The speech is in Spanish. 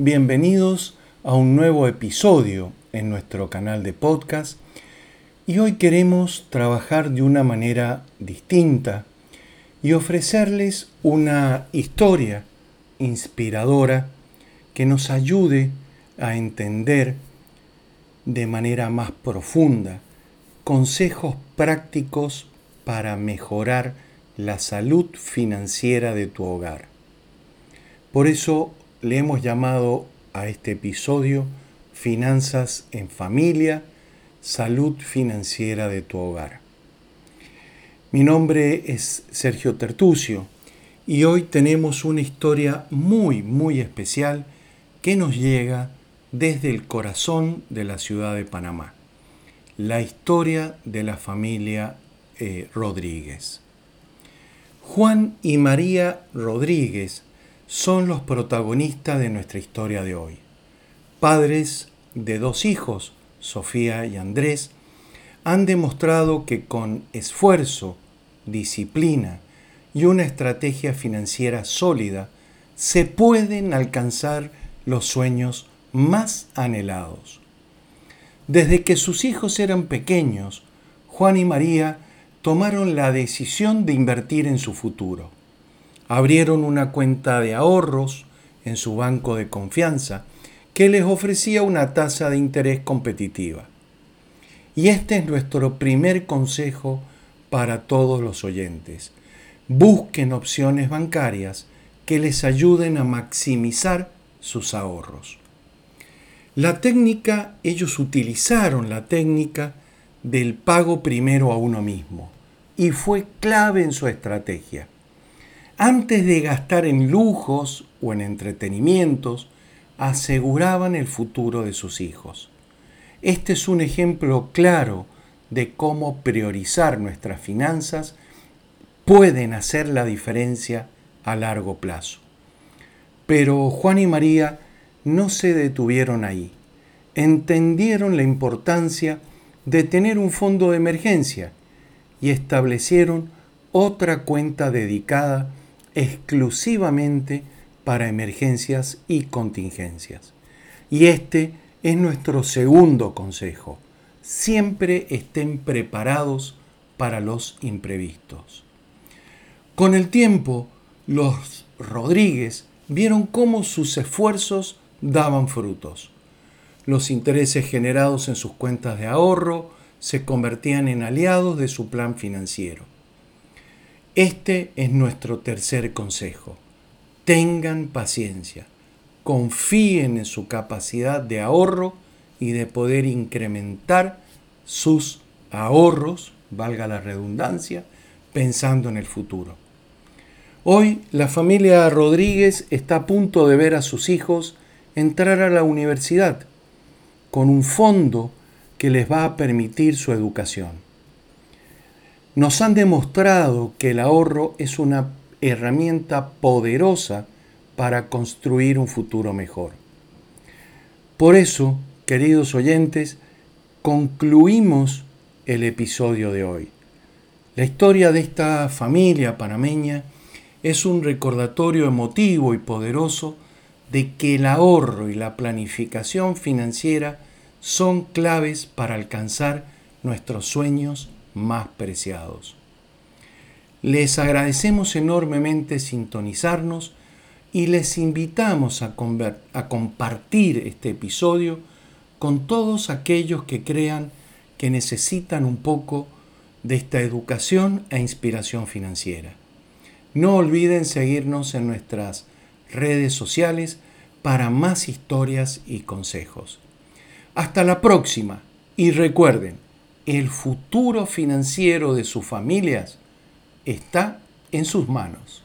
Bienvenidos a un nuevo episodio en nuestro canal de podcast y hoy queremos trabajar de una manera distinta y ofrecerles una historia inspiradora que nos ayude a entender de manera más profunda consejos prácticos para mejorar la salud financiera de tu hogar. Por eso le hemos llamado a este episodio Finanzas en familia, salud financiera de tu hogar. Mi nombre es Sergio Tertucio y hoy tenemos una historia muy, muy especial que nos llega desde el corazón de la ciudad de Panamá. La historia de la familia eh, Rodríguez. Juan y María Rodríguez son los protagonistas de nuestra historia de hoy. Padres de dos hijos, Sofía y Andrés, han demostrado que con esfuerzo, disciplina y una estrategia financiera sólida se pueden alcanzar los sueños más anhelados. Desde que sus hijos eran pequeños, Juan y María tomaron la decisión de invertir en su futuro abrieron una cuenta de ahorros en su banco de confianza que les ofrecía una tasa de interés competitiva. Y este es nuestro primer consejo para todos los oyentes. Busquen opciones bancarias que les ayuden a maximizar sus ahorros. La técnica, ellos utilizaron la técnica del pago primero a uno mismo y fue clave en su estrategia antes de gastar en lujos o en entretenimientos, aseguraban el futuro de sus hijos. Este es un ejemplo claro de cómo priorizar nuestras finanzas pueden hacer la diferencia a largo plazo. Pero Juan y María no se detuvieron ahí. Entendieron la importancia de tener un fondo de emergencia y establecieron otra cuenta dedicada exclusivamente para emergencias y contingencias. Y este es nuestro segundo consejo. Siempre estén preparados para los imprevistos. Con el tiempo, los Rodríguez vieron cómo sus esfuerzos daban frutos. Los intereses generados en sus cuentas de ahorro se convertían en aliados de su plan financiero. Este es nuestro tercer consejo. Tengan paciencia, confíen en su capacidad de ahorro y de poder incrementar sus ahorros, valga la redundancia, pensando en el futuro. Hoy la familia Rodríguez está a punto de ver a sus hijos entrar a la universidad con un fondo que les va a permitir su educación nos han demostrado que el ahorro es una herramienta poderosa para construir un futuro mejor. Por eso, queridos oyentes, concluimos el episodio de hoy. La historia de esta familia panameña es un recordatorio emotivo y poderoso de que el ahorro y la planificación financiera son claves para alcanzar nuestros sueños más preciados. Les agradecemos enormemente sintonizarnos y les invitamos a, a, compartir este episodio con todos aquellos que crean que necesitan un poco de esta educación e inspiración financiera. No olviden seguirnos en nuestras redes sociales para más historias y consejos. Hasta la próxima y recuerden, el futuro financiero de sus familias está en sus manos.